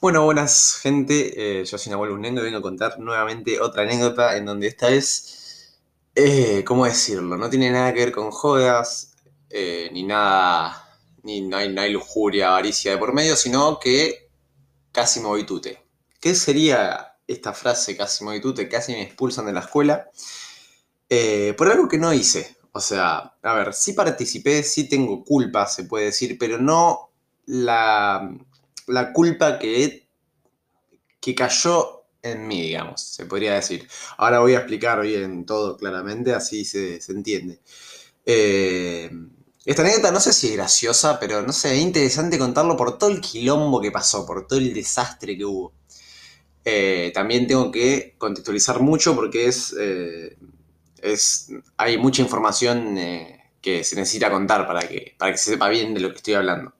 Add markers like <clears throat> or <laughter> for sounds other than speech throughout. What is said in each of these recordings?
Bueno, buenas gente, eh, yo soy Nahuel Unengo y vengo a contar nuevamente otra anécdota en donde esta vez, eh, ¿cómo decirlo? No tiene nada que ver con jodas, eh, ni nada, ni no hay, no hay lujuria, avaricia de por medio, sino que casi movitute. ¿Qué sería esta frase casi movitute? Casi me expulsan de la escuela eh, por algo que no hice. O sea, a ver, sí participé, sí tengo culpa, se puede decir, pero no la, la culpa que, que cayó en mí, digamos, se podría decir. Ahora voy a explicar bien todo claramente, así se, se entiende. Eh, esta anécdota no sé si es graciosa, pero no sé, es interesante contarlo por todo el quilombo que pasó, por todo el desastre que hubo. Eh, también tengo que contextualizar mucho porque es, eh, es hay mucha información que se necesita contar para que, para que se sepa bien de lo que estoy hablando.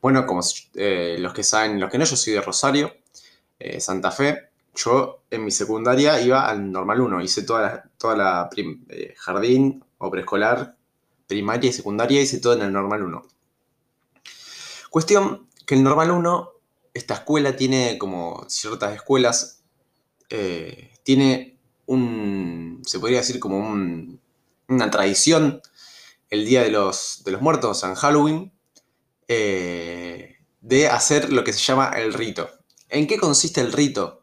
Bueno, como eh, los que saben, los que no, yo soy de Rosario, eh, Santa Fe. Yo en mi secundaria iba al normal 1, hice toda la, toda la eh, jardín o preescolar, primaria y secundaria, hice todo en el normal 1. Cuestión que el normal 1, esta escuela tiene como ciertas escuelas, tiene un, se podría decir como un- una tradición el Día de los, de los Muertos, San Halloween, eh, de hacer lo que se llama el rito. ¿En qué consiste el rito?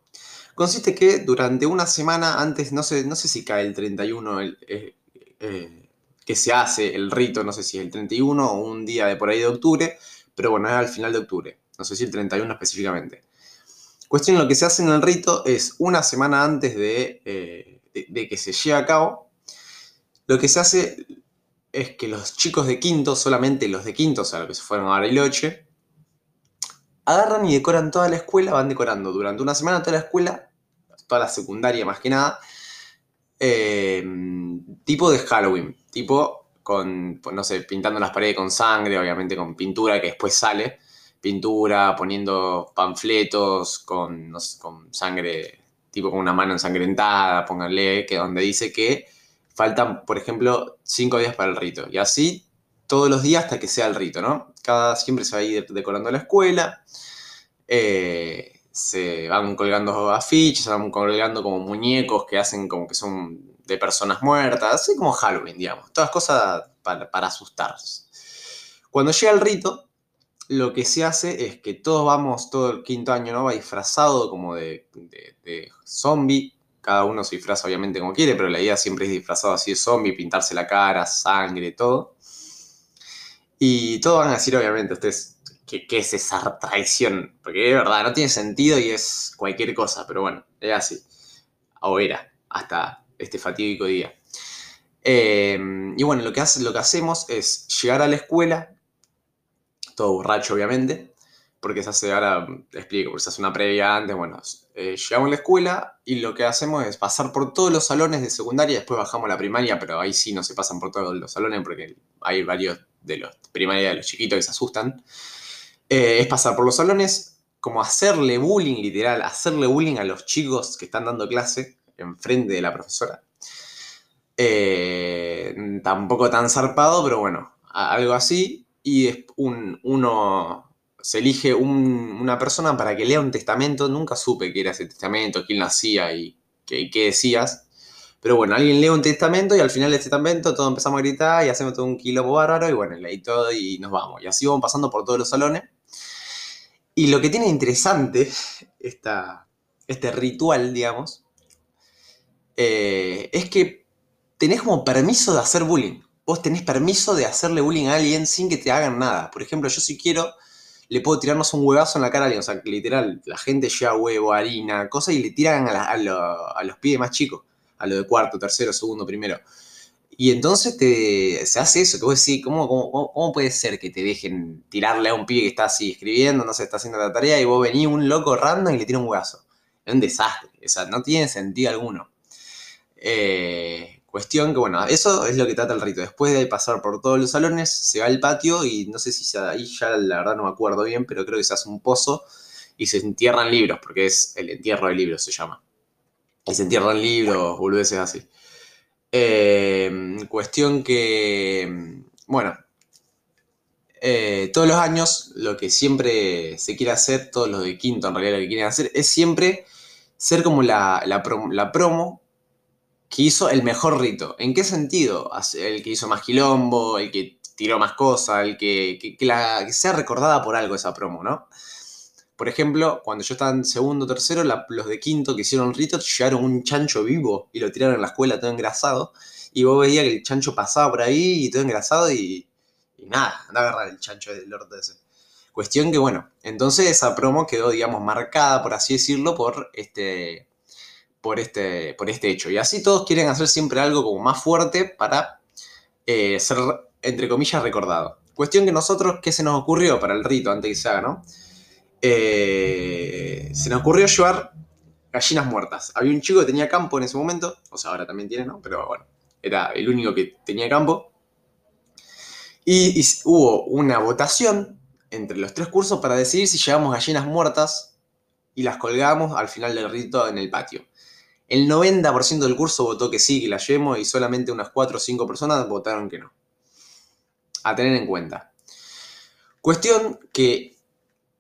Consiste que durante una semana antes, no sé, no sé si cae el 31, el, eh, eh, que se hace el rito, no sé si es el 31 o un día de por ahí de octubre, pero bueno, es al final de octubre, no sé si el 31 específicamente. Cuestión, lo que se hace en el rito es una semana antes de, de que se lleve a cabo, lo que se hace es que los chicos de quinto, solamente los de quinto, o sea, los que se fueron a Bariloche, agarran y decoran toda la escuela, van decorando durante una semana toda la escuela, toda la secundaria más que nada, eh, tipo de Halloween, tipo con, no sé, pintando las paredes con sangre, obviamente con pintura que después sale, pintura, poniendo panfletos con, con sangre, tipo con una mano ensangrentada, pónganle, que donde dice que faltan, por ejemplo, cinco días para el rito, y así todos los días hasta que sea el rito, ¿no? Cada, siempre se va a ir decorando la escuela, eh, se van colgando afiches, se van colgando como muñecos que hacen como que son de personas muertas, así como Halloween, digamos. Todas cosas para, para asustar. Cuando llega el rito, lo que se hace es que todos vamos, todo el quinto año, ¿no? Va disfrazado como de, de, de zombie. Cada uno se disfraza obviamente como quiere, pero la idea siempre es disfrazado así de zombie, pintarse la cara, sangre, todo. Y todos van a decir, obviamente, ustedes, ¿qué, qué es esa traición? Porque de verdad no tiene sentido y es cualquier cosa, pero bueno, es así. O era, hasta este fatídico día. Eh, y bueno, lo que, hace, lo que hacemos es llegar a la escuela, todo borracho obviamente, porque se hace, ahora te explico, porque se hace una previa antes, bueno, eh, llegamos a la escuela y lo que hacemos es pasar por todos los salones de secundaria, después bajamos a la primaria, pero ahí sí no se pasan por todos los salones porque hay varios de los primaria de los chiquitos que se asustan. Eh, es pasar por los salones, como hacerle bullying, literal, hacerle bullying a los chicos que están dando clase enfrente de la profesora. Eh, tampoco tan zarpado, pero bueno, algo así. Y un, uno se elige un, una persona para que lea un testamento. Nunca supe qué era ese testamento, quién lo hacía y qué, decías. Pero bueno, alguien lee un testamento y al final del testamento todos empezamos a gritar y hacemos todo un quilombo bárbaro y bueno, leí todo y nos vamos. Y así vamos pasando por todos los salones. Y lo que tiene interesante este ritual, digamos, eh, es que tenés como permiso de hacer bullying. Vos tenés permiso de hacerle bullying a alguien sin que te hagan nada. Por ejemplo, yo si quiero, le puedo tirarnos un huevazo en la cara a alguien. O sea, que literal, la gente lleva huevo, harina, cosas y le tiran a, los pibes más chicos. A lo de cuarto, tercero, segundo, primero. Y entonces te, se hace eso, que vos decís, ¿cómo, cómo, ¿cómo, puede ser que te dejen tirarle a un pibe que está así escribiendo, no sé, está haciendo la tarea y vos venís un loco random y le tira un huevazo? Es un desastre, o sea, no tiene sentido alguno. Eh, cuestión que, bueno, eso es lo que trata el rito. Después de pasar por todos los salones, se va al patio y no sé si se, ahí ya la verdad no me acuerdo bien, pero creo que se hace un pozo y se entierran libros, porque es el entierro de libros, se llama. Y se entierran libros, boludeces así. Eh, cuestión que, bueno, eh, todos los años lo que siempre se quiere hacer, todos los de quinto en realidad lo que quieren hacer, es siempre ser como la, la, promo que hizo el mejor rito. ¿En qué sentido? El que hizo más quilombo, el que tiró más cosas, el que, que, la, sea recordada por algo esa promo, ¿no? Por ejemplo, cuando yo estaba en segundo tercero, los de quinto que hicieron rito llevaron un chancho vivo y lo tiraron en la escuela todo engrasado. Y vos veías que el chancho pasaba por ahí y todo engrasado y y nada, anda a agarrar el chancho del orto ese. Cuestión que, bueno, entonces esa promo quedó, digamos, marcada, por así decirlo, por este, por este, por este hecho. Y así todos quieren hacer siempre algo como más fuerte para eh, ser, entre comillas, recordado. Cuestión que nosotros, ¿qué se nos ocurrió para el rito antes que se haga, no? Eh, se nos ocurrió llevar gallinas muertas. Había un chico que tenía campo en ese momento, o sea, ahora también tiene, ¿no? Pero bueno, era el único que tenía campo. Y, hubo una votación entre los tres cursos para decidir si llevamos gallinas muertas y las colgamos al final del rito en el patio. El 90% del curso votó que sí, que las llevemos y solamente unas 4 o 5 personas votaron que no. A tener en cuenta. Cuestión que,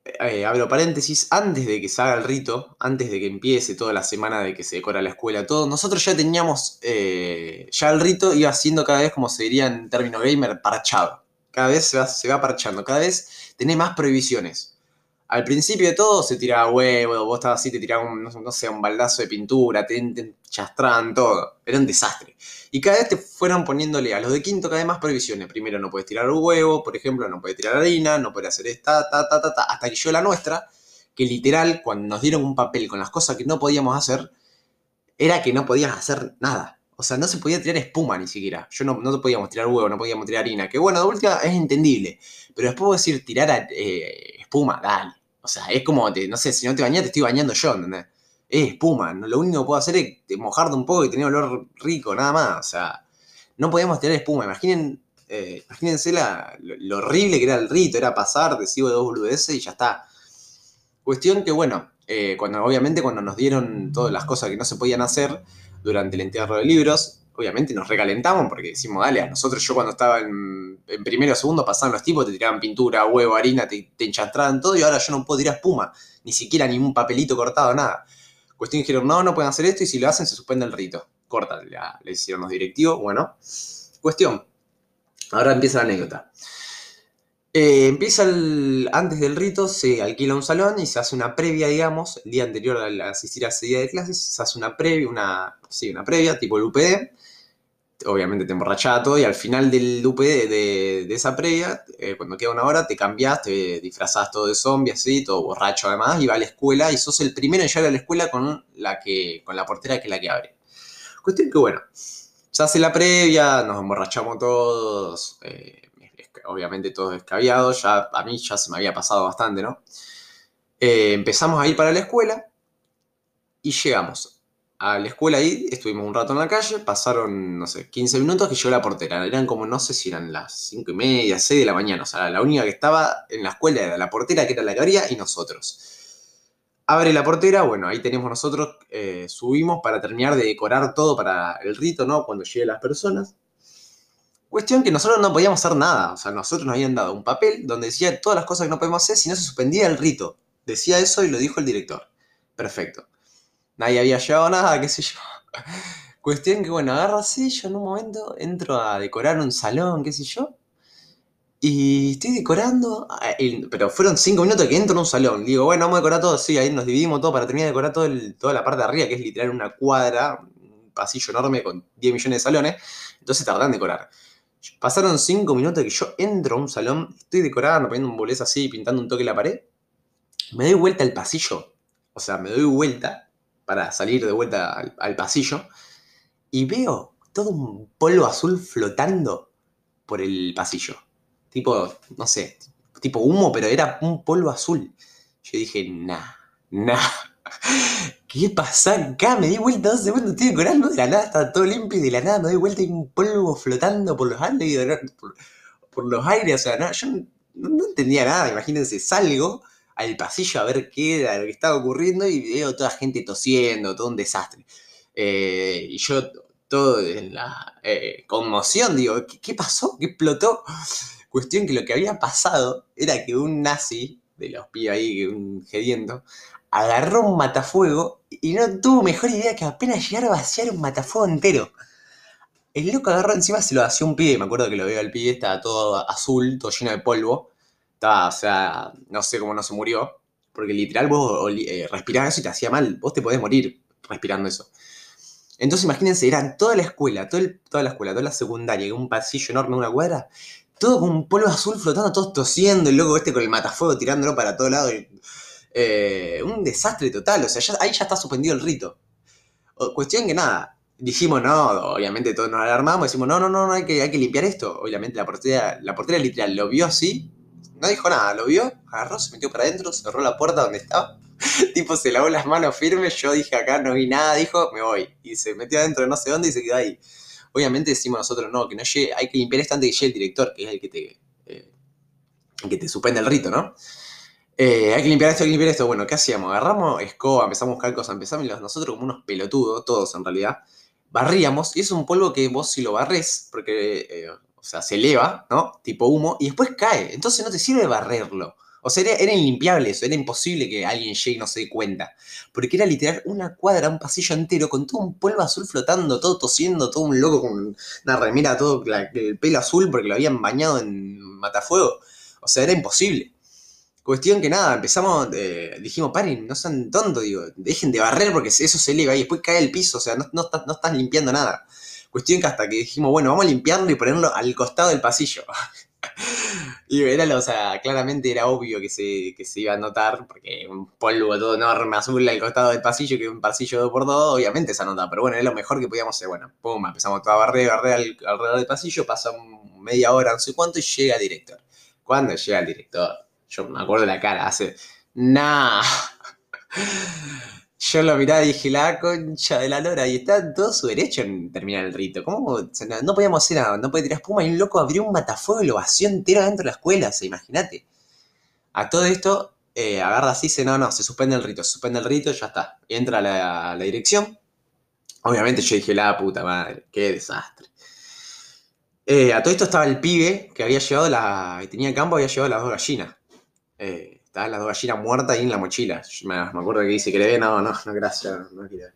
eh, abro paréntesis, antes de que se haga el rito, antes de que empiece toda la semana de que se decora la escuela, todo, nosotros ya teníamos, eh, ya el rito iba siendo cada vez, como se diría en término gamer, parchado cada vez se va, se va parchando, cada vez tenés más prohibiciones. Al principio de todo se tiraba huevo, vos estabas así, te tiraban, no, sé, un baldazo de pintura, te, te chastraban todo. Era un desastre. Y cada vez te fueron poniéndole a los de quinto cada vez más prohibiciones. Primero no puedes tirar huevo, por ejemplo, no puedes tirar harina, no puedes hacer esta, ta, ta, ta, ta, hasta que yo la nuestra, que literal, cuando nos dieron un papel con las cosas que no podíamos hacer, era que no podías hacer nada. O sea, no se podía tirar espuma ni siquiera. Yo no, no podíamos tirar huevo, no podíamos tirar harina. Que bueno, de última es entendible. Pero después decir tirar eh, espuma, dale. O sea, es como, no sé, si no te bañas, te estoy bañando yo, ¿entendés? Es espuma. Lo único que puedo hacer es mojarte un poco y tener olor rico, nada más. O sea, no podíamos tirar espuma. Imaginen, eh, imagínense la, lo, horrible que era el rito. Era pasar, decir de dos boludeces y ya está. Cuestión que, bueno, eh, cuando obviamente cuando nos dieron todas las cosas que no se podían hacer durante el entierro de libros. Obviamente nos recalentamos porque decimos, dale, a nosotros yo cuando estaba en, primero o segundo pasaban los tipos, te tiraban pintura, huevo, harina, te, enchastraban todo y ahora yo no puedo tirar espuma, ni siquiera ni un papelito cortado, nada. Cuestión dijeron, no, no pueden hacer esto y si lo hacen se suspende el rito. Corta, le hicieron los directivos, bueno. Cuestión, ahora empieza la anécdota. Eh, empieza antes del rito, se alquila un salón y se hace una previa, digamos, el día anterior a asistir a ese día de clases, se hace una previa, una, sí, una previa, tipo el UPD, obviamente te emborrachás todo y al final del UPD, de, esa previa, eh, cuando queda una hora, te cambias, te disfrazás todo de zombie, así, todo borracho además, y va a la escuela y sos el primero en llegar a la escuela con la, que, con la portera que es la que abre. Cuestión que, bueno, se hace la previa, nos emborrachamos todos, eh, obviamente todo descabiado, ya a mí ya se me había pasado bastante, ¿no? Eh, empezamos a ir para la escuela y llegamos a la escuela ahí, estuvimos un rato en la calle, pasaron, no sé, 15 minutos que llegó la portera, eran como, no sé si eran las 5 y media, 6 de la mañana, o sea, la única que estaba en la escuela era la portera, que era la que abría, y nosotros. Abre la portera, bueno, ahí tenemos nosotros, eh, subimos para terminar de decorar todo para el rito, ¿no? Cuando lleguen las personas. Cuestión que nosotros no podíamos hacer nada. O sea, nosotros nos habían dado un papel donde decía todas las cosas que no podemos hacer si no se suspendía el rito. Decía eso y lo dijo el director. Perfecto. Nadie había llevado nada, qué sé yo. <laughs> Cuestión que, bueno, agarro yo en un momento entro a decorar un salón, qué sé yo. Y estoy decorando, ah, pero fueron cinco minutos que entro en un salón. Digo, bueno, vamos a decorar todo, sí, ahí nos dividimos todo para terminar de decorar toda la parte de arriba, que es literal una cuadra, un pasillo enorme con 10 millones de salones. Entonces tardan en decorar. Pasaron cinco minutos que yo entro a un salón, estoy decorando, poniendo un bolés así, pintando un toque en la pared. Me doy vuelta al pasillo. O sea, me doy vuelta para salir de vuelta al, pasillo. Y veo todo un polvo azul flotando por el pasillo. Tipo, no sé, tipo humo, pero era un polvo azul. Yo dije, nah, nah. <laughs> ¿Qué pasa acá? Me di vuelta dos segundos, estoy decorando de la nada, está todo limpio y de la nada me doy vuelta y un polvo flotando por los aires, por, los aires, o sea, no, yo no, entendía nada, imagínense, salgo al pasillo a ver qué era lo que estaba ocurriendo y veo toda gente tosiendo, todo un desastre. Eh, y yo todo en la eh, conmoción, digo, ¿qué, pasó? ¿Qué explotó? Cuestión que lo que había pasado era que un nazi, de los pibes ahí, un gediendo, agarró un matafuego y no tuvo mejor idea que apenas llegar a vaciar un matafuego entero. El loco agarró encima, se lo hacía un pibe, me acuerdo que lo veo al pibe, estaba todo azul, todo lleno de polvo. Estaba, o sea, no sé cómo no se murió, porque literal vos eh, respirabas eso y te hacía mal, vos te podés morir respirando eso. Entonces imagínense, eran toda la escuela, toda la escuela, toda la secundaria, un pasillo enorme, una cuadra, todo con un polvo azul flotando, todos tosiendo, el loco este con el matafuego tirándolo para todo lado. Eh, un desastre total, o sea, ahí ya está suspendido el rito. cuestión que nada, dijimos no, obviamente todos nos alarmamos, decimos no, no, no, no hay, que, hay que limpiar esto. Obviamente la portera, la portera literal lo vio así, no dijo nada, lo vio, agarró, se metió para adentro, cerró la puerta donde estaba, <laughs> tipo se lavó las manos firmes, yo dije acá no vi nada, dijo, me voy. Y se metió adentro de no sé dónde y se quedó ahí. Obviamente decimos nosotros, no, que no llegue, hay que limpiar esto antes que llegue el director, que es el que te, eh, que te suspende el rito, ¿no? Eh, hay que limpiar esto, hay que limpiar esto. Bueno, ¿qué hacíamos? Agarramos escoba, empezamos a buscar cosas, empezamos nosotros como unos pelotudos, todos en realidad, barríamos, y es un polvo que vos si lo barres, porque, eh, o sea, se eleva, ¿no? Tipo humo, y después cae. Entonces no te sirve barrerlo. O sea, era, era, inlimpiable eso, era imposible que alguien llegue y no se dé cuenta. Porque era literal una cuadra, un pasillo entero, con todo un polvo azul flotando, todo tosiendo, todo un loco con una remera, todo el pelo azul porque lo habían bañado en matafuego. O sea, era imposible. Cuestión que nada, empezamos, eh, dijimos, paren, no sean tontos, digo, dejen de barrer porque eso se eleva y después cae el piso, o sea, no, no, no estás limpiando nada. Cuestión que hasta que dijimos, bueno, vamos a limpiarlo y ponerlo al costado del pasillo. <laughs> y era, o sea, claramente era obvio que se, que se iba a notar, porque un polvo todo enorme azul al costado del pasillo, que un pasillo 2 por 2 obviamente se nota, pero bueno, es lo mejor que podíamos hacer. Bueno, pum, empezamos toda a barrer, barrer alrededor del pasillo, pasa media hora, no sé cuánto, y llega el director. ¿Cuándo llega el director? Yo me acuerdo de la cara, hace. Nah. Yo lo miraba y dije, la concha de la lora, y está todo su derecho en terminar el rito. ¿Cómo? No podíamos hacer nada, no podía tirar espuma y un loco abrió un matafuego y lo vació entero dentro de la escuela, se imagínate. A todo esto, eh, agarra así, dice, no, no, se suspende el rito, se suspende el rito, ya está. Entra la dirección. Obviamente yo dije, la puta madre, qué desastre. Eh, a todo esto estaba el pibe que había llevado la. que tenía campo, había llevado las dos gallinas. Eh, estaban las dos gallinas muertas ahí en la mochila. Me, acuerdo que dice que le ve, no, no, no, gracias, no quiero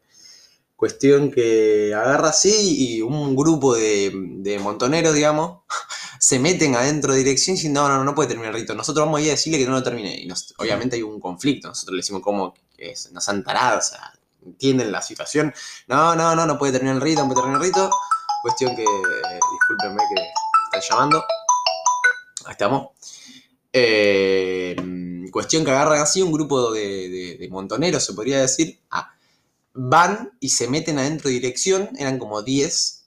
Cuestión que agarra así y un grupo de, montoneros, digamos, <laughs> se meten adentro de dirección y dicen, no, no, no puede terminar el rito. Nosotros vamos a ir a decirle que no lo termine. Y obviamente hay un conflicto. Nosotros le decimos como que nos han tarado, o sea, entienden la situación. No, no, no, no puede terminar el rito, no puede terminar el rito. Cuestión que, discúlpenme que están llamando. Ahí estamos. Eh, cuestión que agarran así un grupo de, montoneros, se podría decir. Ah, van y se meten adentro de dirección, eran como 10.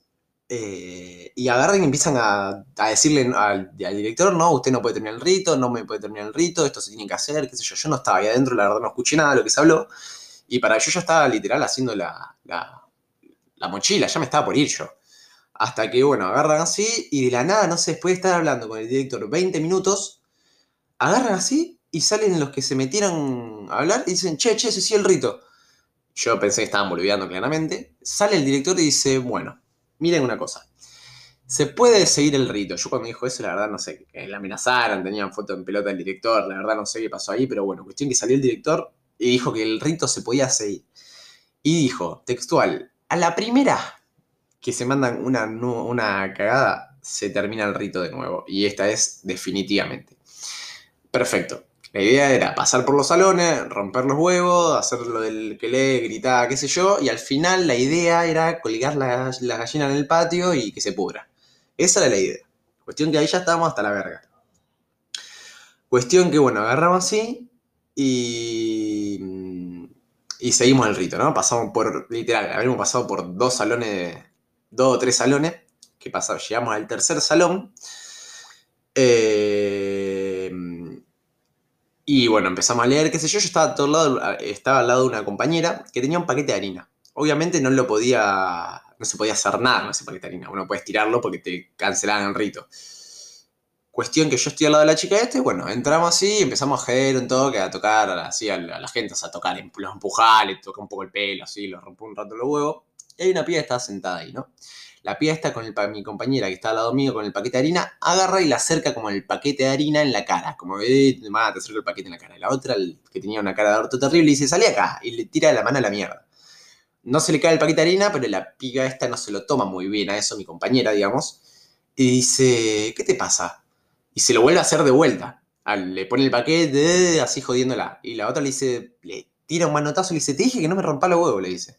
Eh, y agarran y empiezan a, decirle al, director, no, usted no puede terminar el rito, no me puede terminar el rito, esto se tiene que hacer, qué sé yo. Yo no estaba ahí adentro, la verdad no escuché nada de lo que se habló. Y para yo ya estaba literal haciendo la, la mochila, ya me estaba por ir yo. Hasta que, bueno, agarran así y de la nada, no sé, después de estar hablando con el director 20 minutos, agarran así y salen los que se metieron a hablar y dicen, che, che, ese sí el rito. Yo pensé que estaban boludeando claramente. Sale el director y dice, bueno, miren una cosa. Se puede seguir el rito. Yo cuando dijo eso, la verdad no sé, la amenazaron, tenían foto en pelota del director, la verdad no sé qué pasó ahí, pero bueno, cuestión que salió el director y dijo que el rito se podía seguir. Y dijo, textual, a la primera que se mandan una, una cagada, se termina el rito de nuevo. Y esta es definitivamente. Perfecto. La idea era pasar por los salones, romper los huevos, hacer lo del que lee, gritar, qué sé yo, y al final la idea era colgar la, gallina en el patio y que se pudra. Esa era la idea. Cuestión que ahí ya estábamos hasta la verga. Cuestión que, bueno, agarramos así y, y seguimos el rito, ¿no? Pasamos por, literal, habíamos pasado por dos salones, dos o tres salones, que pasamos, llegamos al tercer salón. Eh, y bueno, empezamos a leer, qué sé yo, yo estaba, todo lado, estaba al lado de una compañera que tenía un paquete de harina. Obviamente no lo podía, no se podía hacer nada con ese paquete de harina. Uno puede tirarlo porque te cancelaban el rito. Cuestión que yo estoy al lado de la chica este, bueno, entramos así, empezamos a joder un toque, a tocar así a la, gente, a tocar, los empujar, le toca un poco el pelo, así, lo rompo un rato los huevos. Y hay una piba que estaba sentada ahí, ¿no? La piba está con el, mi compañera que está al lado mío con el paquete de harina, agarra y le acerca como el paquete de harina en la cara. Como, eh, te acerco el paquete en la cara. la otra, que tenía una cara de orto terrible, dice, salí acá. Y le tira la mano a la mierda. No se le cae el paquete de harina, pero la piga esta no se lo toma muy bien a eso, mi compañera, digamos. Y dice, ¿qué te pasa? Y se lo vuelve a hacer de vuelta. Le pone el paquete, así jodiéndola. Y la otra le dice, le tira un manotazo y le dice, te dije que no me rompa los huevos, le dice.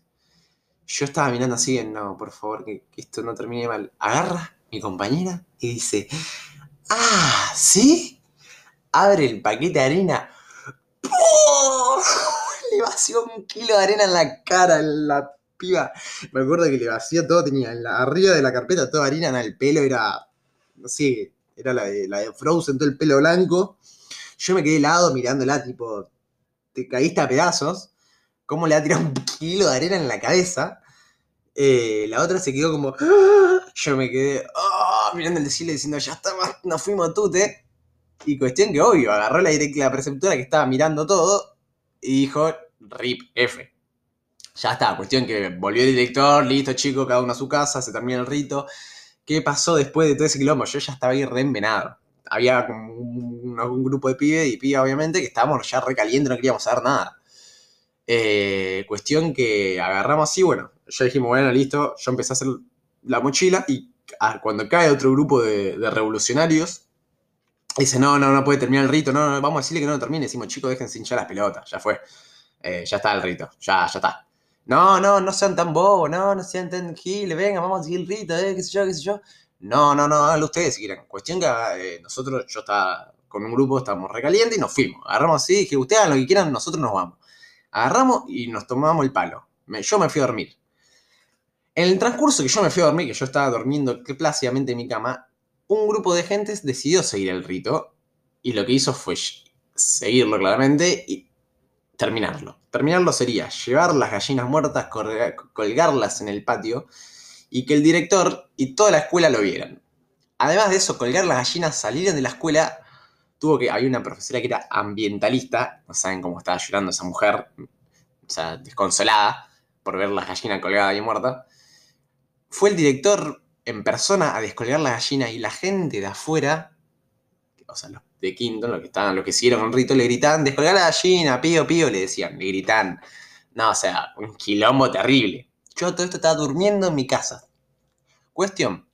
Yo estaba mirando así, no, por favor, que, esto no termine mal. Agarra mi compañera y dice, ah, ¿sí? Abre el paquete de arena. <laughs> Le vació un kilo de arena en la cara, en la piba. Me acuerdo que le vació todo, tenía arriba de la carpeta toda harina en el pelo, era, no sé, era la de, la de Frozen, todo el pelo blanco. Yo me quedé helado mirándola, tipo, te caíste a pedazos. ¿Cómo le ha tirado un kilo de arena en la cabeza? Eh, la otra se quedó como. ¡Ah! Yo me quedé ¡ah! mirando el desfile diciendo, ya está, nos fuimos tute. Y cuestión que obvio, agarró la, la preceptora que estaba mirando todo y dijo, RIP F. Ya está, cuestión que volvió el director, listo chicos, cada uno a su casa, se termina el rito. ¿Qué pasó después de todo ese quilombo? Yo ya estaba ahí reenvenado. Había como un, grupo de pibes y pibes, obviamente, que estábamos ya recalientes, no queríamos saber nada. Eh, cuestión que agarramos así, bueno, ya dijimos, bueno, listo, yo empecé a hacer la mochila y cuando cae otro grupo de, revolucionarios, dice, no, no, no puede terminar el rito, no, no, vamos a decirle que no lo termine, decimos, chicos, déjense hinchar las pelotas, ya fue, eh, ya está el rito, ya, ya está. No, no, no sean tan bobos, no, no sean tan giles, venga, vamos a seguir el rito, eh, qué sé yo, qué sé yo. No, no, no, háganlo ustedes si quieren. Cuestión que eh, nosotros, yo estaba con un grupo, estábamos recalientes y nos fuimos. Agarramos así, dije, ustedes hagan lo que quieran, nosotros nos vamos. Agarramos y nos tomamos el palo. yo me fui a dormir. En el transcurso que yo me fui a dormir, que yo estaba durmiendo plácidamente en mi cama, un grupo de gentes decidió seguir el rito y lo que hizo fue seguirlo claramente y terminarlo. Terminarlo sería llevar las gallinas muertas, colgarlas en el patio y que el director y toda la escuela lo vieran. Además de eso, colgar las gallinas, salir de la escuela, tuvo que, había una profesora que era ambientalista, no saben cómo estaba llorando esa mujer, o sea, desconsolada por ver las gallinas colgadas y muertas, fue el director en persona a descolgar la gallina y la gente de afuera, o sea, los de Quinto, los que estaban, los que siguieron el rito, le gritaban, descolgar la gallina, pío, pío, le decían, le gritan. No, o sea, un quilombo terrible. Yo todo esto estaba durmiendo en mi casa. Cuestión.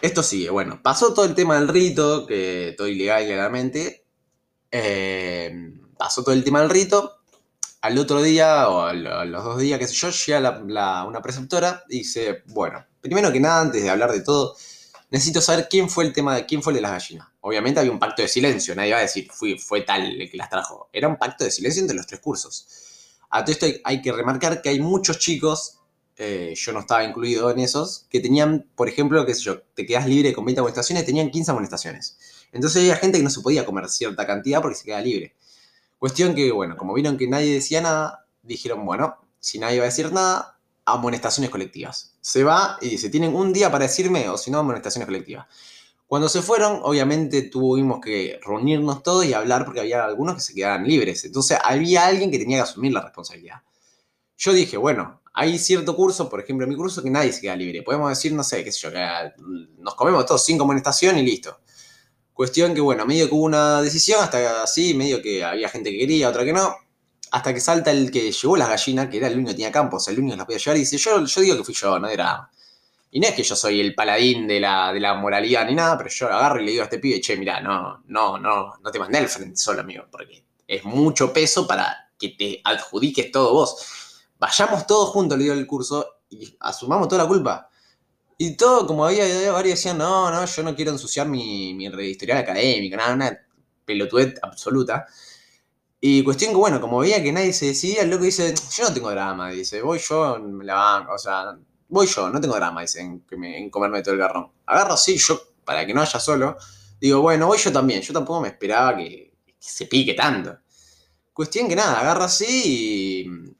Esto sigue, bueno, pasó todo el tema del rito, que todo ilegal claramente. Eh, pasó todo el tema del rito al otro día o a los dos días, qué sé yo, llega una preceptora y dice, bueno, primero que nada, antes de hablar de todo, necesito saber quién fue el tema de quién fue el de las gallinas. Obviamente había un pacto de silencio, nadie va a decir, fui, fue tal el que las trajo. Era un pacto de silencio entre los tres cursos. A todo esto hay, que remarcar que hay muchos chicos, eh, yo no estaba incluido en esos, que tenían, por ejemplo, qué sé yo, te quedas libre con 20 amonestaciones, tenían 15 amonestaciones. Entonces había gente que no se podía comer cierta cantidad porque se queda libre. Cuestión que, bueno, como vieron que nadie decía nada, dijeron, bueno, si nadie va a decir nada, amonestaciones colectivas. Se va y dice, tienen un día para decirme o si no, amonestaciones colectivas. Cuando se fueron, obviamente tuvimos que reunirnos todos y hablar porque había algunos que se quedaban libres. Entonces había alguien que tenía que asumir la responsabilidad. Yo dije, bueno, hay cierto curso, por ejemplo, en mi curso, que nadie se queda libre. Podemos decir, no sé, qué sé yo, que nos comemos todos cinco amonestaciones y listo. Cuestión que, bueno, medio que hubo una decisión, hasta así, medio que había gente que quería, otra que no. Hasta que salta el que llevó las gallinas, que era el único que tenía campos, el único que las podía llevar, y dice, yo, yo digo que fui yo, no era... Y no es que yo soy el paladín de la, de la moralidad ni nada, pero yo agarro y le digo a este pibe, che, mira, no, no, no, no te mandé al frente solo, amigo, porque es mucho peso para que te adjudiques todo vos. Vayamos todos juntos, le digo el curso, y asumamos toda la culpa. Y todo, como había, varios decían, no, no, yo no quiero ensuciar mi, mi historial académico, nada, una pelotudez absoluta. Y cuestión que, bueno, como veía que nadie se decidía, el loco dice, yo no tengo drama, dice, voy yo, me la banco, o sea, voy yo, no tengo drama, dice, en, en comerme todo el garrón. Agarro así, yo, para que no haya solo, digo, bueno, voy yo también, yo tampoco me esperaba que se pique tanto. Cuestión que nada, agarro así y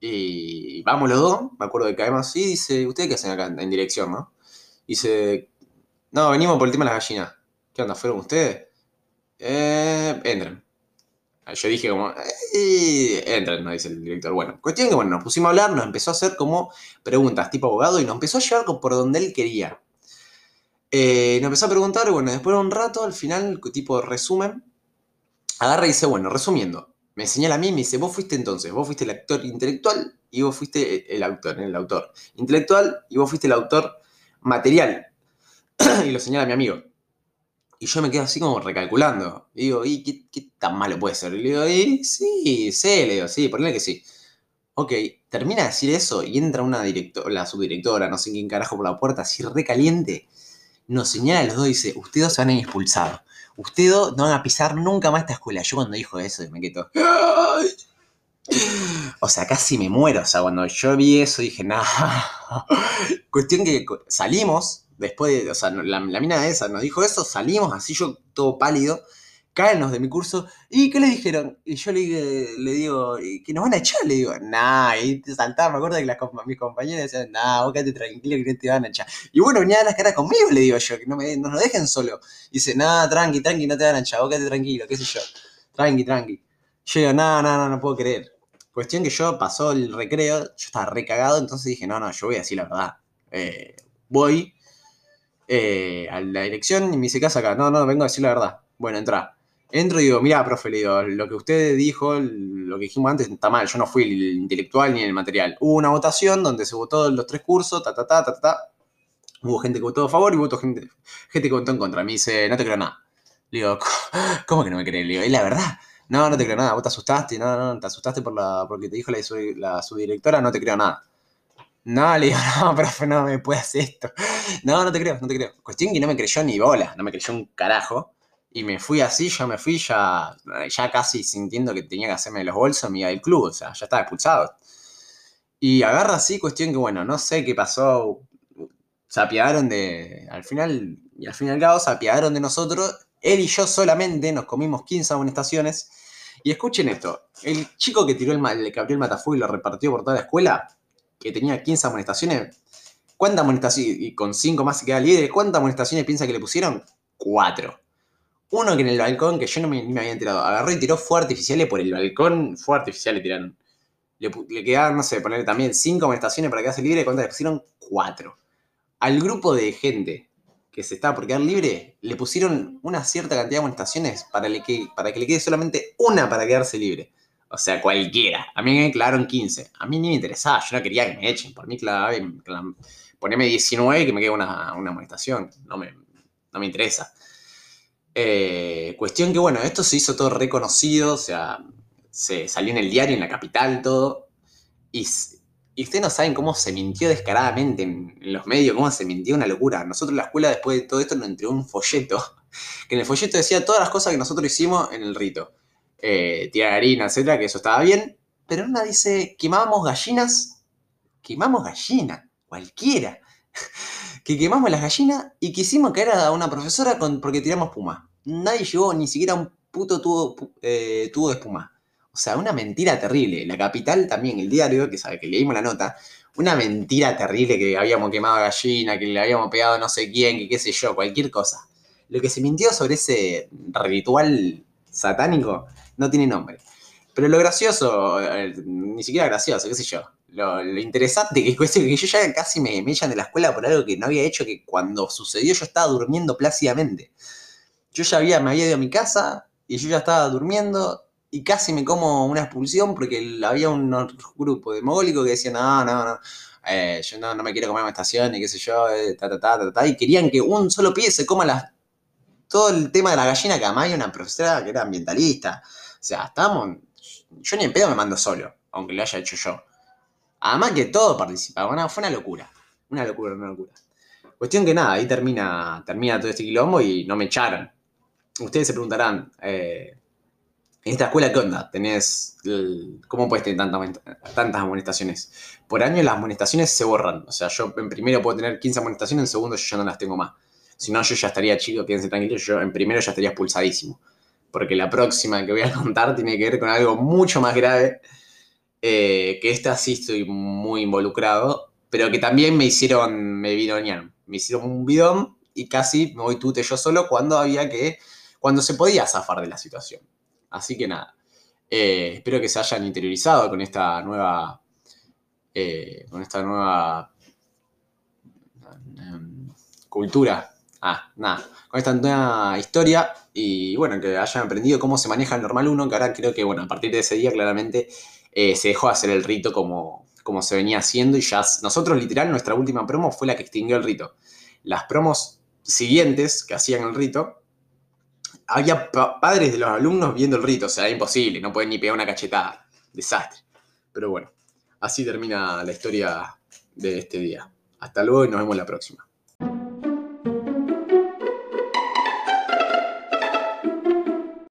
y vamos los dos, me acuerdo que caemos así, dice, ¿ustedes qué hacen acá en dirección, no? Dice, no, venimos por el tema de las gallinas. ¿Qué onda, fueron ustedes? Eh, entren. Yo dije como, eh, entren, no dice el director. Bueno, cuestión que bueno, nos pusimos a hablar, nos empezó a hacer como preguntas tipo abogado y nos empezó a llevar por donde él quería. Eh, nos empezó a preguntar, bueno, después de un rato, al final, tipo resumen, agarra y dice, bueno, resumiendo, me señala a mí y me dice, vos fuiste entonces, vos fuiste el actor intelectual y vos fuiste el autor, el autor intelectual y vos fuiste el autor material. <clears throat> y lo señala mi amigo. Y yo me quedo así como recalculando. Y digo, ¿y qué, tan malo puede ser? Y le digo, y sí, sé, le digo, sí, ponle que sí. Ok, termina de decir eso y entra una directora, la subdirectora, no sé quién carajo por la puerta, así recaliente. Nos señala a los dos y dice, ustedes se van a expulsados. Ustedes no van a pisar nunca más esta escuela. Yo cuando dijo eso me quedo... O sea, casi me muero. O sea, cuando yo vi eso dije, nada. <laughs> Cuestión que salimos después de, o sea, la, mina esa nos dijo eso, salimos así yo todo pálido, caen de mi curso, ¿y qué le dijeron? Y yo le, le digo, que nos van a echar, le digo, nah, y saltaba, me acuerdo que mis compañeras decían, nah, vos quédate tranquilo que no te van a echar. Y bueno, venía a las caras conmigo, le digo yo, que no, me, no nos dejen solo. Dice, nah, tranqui, tranqui, no te van a echar, vos quédate tranquilo, qué sé yo, tranqui, tranqui. Yo digo, nah, nah, no, no puedo creer. Cuestión que yo pasó el recreo, yo estaba recagado, entonces dije, no, no, yo voy a decir la verdad. Eh, voy, eh, a la dirección y me dice, ¿qué acá? No, no, vengo a decir la verdad. Bueno, entra. Entro y digo, mira, profe, le digo, lo que usted dijo, lo que dijimos antes, está mal. Yo no fui el intelectual ni el material. Hubo una votación donde se votó los tres cursos, ta, ta, ta, ta, ta. Hubo gente que votó a favor y votó gente, gente que votó en contra. Me dice, no te creo nada. Le digo, ¿cómo que no me crees? Le digo, es la verdad. No, no te creo nada. Vos te asustaste, no, no, te asustaste por la, porque te dijo la, subdirectora, no te creo nada. No, le digo, no, profe, no me puede hacer esto. No, no te creo, no te creo. Cuestión que no me creyó ni bola, no me creyó un carajo. Y me fui así, yo me fui ya, ya casi sintiendo que tenía que hacerme los bolsos, me iba del club, o sea, ya estaba expulsado. Y agarra así, cuestión que bueno, no sé qué pasó. Se apiadaron de. Al final, y al fin se apiadaron de nosotros. Él y yo solamente nos comimos 15 amonestaciones. Y escuchen esto: el chico que tiró el, que abrió el matafuego y lo repartió por toda la escuela, que tenía 15 amonestaciones, ¿cuántas amonestaciones, y con 5 más se queda libre, cuántas amonestaciones piensa que le pusieron? 4. Uno que en el balcón, que yo no me, me había enterado, agarró y tiró fuego artificiales por el balcón, fuego artificial le. Le, quedaban, no sé, ponerle también 5 amonestaciones para quedarse libre, ¿cuántas le pusieron? 4. Al grupo de gente que se estaba por quedar libre, le pusieron una cierta cantidad de amonestaciones para, que, para que le quede solamente una para quedarse libre. O sea, cualquiera. A mí me clavaron 15. A mí ni me interesaba. Yo no quería que me echen. Por mí, clave, poneme 19 y que me quede una, una amonestación. No me, no me interesa. Eh, cuestión que, bueno, esto se hizo todo reconocido. O sea, se salió en el diario, en la capital, todo. Y, y ustedes no saben cómo se mintió descaradamente en, los medios, cómo se mintió una locura. Nosotros la escuela, después de todo esto, nos entregó un folleto. <laughs> Que en el folleto decía todas las cosas que nosotros hicimos en el rito eh, tía harina, etcétera, que eso estaba bien. Pero una dice, quemamos gallinas, quemamos gallinas, cualquiera. <laughs> que quemamos las gallinas y quisimos caer a una profesora porque tiramos espuma. Nadie llevó ni siquiera un puto tubo, eh, tubo de espuma. O sea, una mentira terrible. La capital también, el diario, que sabe que leímos la nota, una mentira terrible que habíamos quemado gallina, que le habíamos pegado no sé quién, que qué sé yo, cualquier cosa. Lo que se mintió sobre ese ritual satánico no tiene nombre. Pero lo gracioso, eh, ni siquiera gracioso, qué sé yo. Lo, interesante que es <laughs> que yo ya casi me, me, echan de la escuela por algo que no había hecho, que cuando sucedió yo estaba durmiendo plácidamente. Yo ya había, me había ido a mi casa y yo ya estaba durmiendo y casi me como una expulsión porque había un grupo de mogólicos que decían, no, no, no, eh, yo no, me quiero comer una estación y qué sé yo, eh, ta, ta, ta, ta, y querían que un solo pie se coma las, todo el tema de la gallina, que además hay una profesora que era ambientalista, o sea, estábamos. Yo ni en pedo me mando solo, aunque lo haya hecho yo. Además que todo participaba. fue una locura. Una locura, una locura. Cuestión que nada, ahí termina, termina todo este quilombo y no me echaron. Ustedes se preguntarán, eh, ¿en esta escuela qué onda? ¿Tenés, ¿Cómo puedes tener tantas, tantas amonestaciones? Por año las amonestaciones se borran. O sea, yo en primero puedo tener 15 amonestaciones, en segundo yo ya no las tengo más. Si no, yo ya estaría chico, quédense tranquilos, yo en primero ya estaría expulsadísimo porque la próxima que voy a <laughs> contar tiene que ver con algo mucho más grave, eh, que esta sí estoy muy involucrado, pero que también me hicieron, me bidonearon, me hicieron un bidón y casi me voy tute yo solo cuando había que, cuando se podía zafar de la situación. Así que nada. Eh, espero que se hayan interiorizado con esta nueva. Eh, con esta nueva. em, cultura. Ah, nada. Con esta nueva historia. Y bueno, que hayan aprendido cómo se maneja el normal 1. Que ahora creo que, bueno, a partir de ese día, claramente eh, se dejó de hacer el rito como, como se venía haciendo. Y ya. Nosotros, literal, nuestra última promo fue la que extinguió el rito. Las promos siguientes que hacían el rito había pa- padres de los alumnos viendo el rito, o sea, imposible, no pueden ni pegar una cachetada. Desastre. Pero bueno, así termina la historia de este día. Hasta luego y nos vemos la próxima.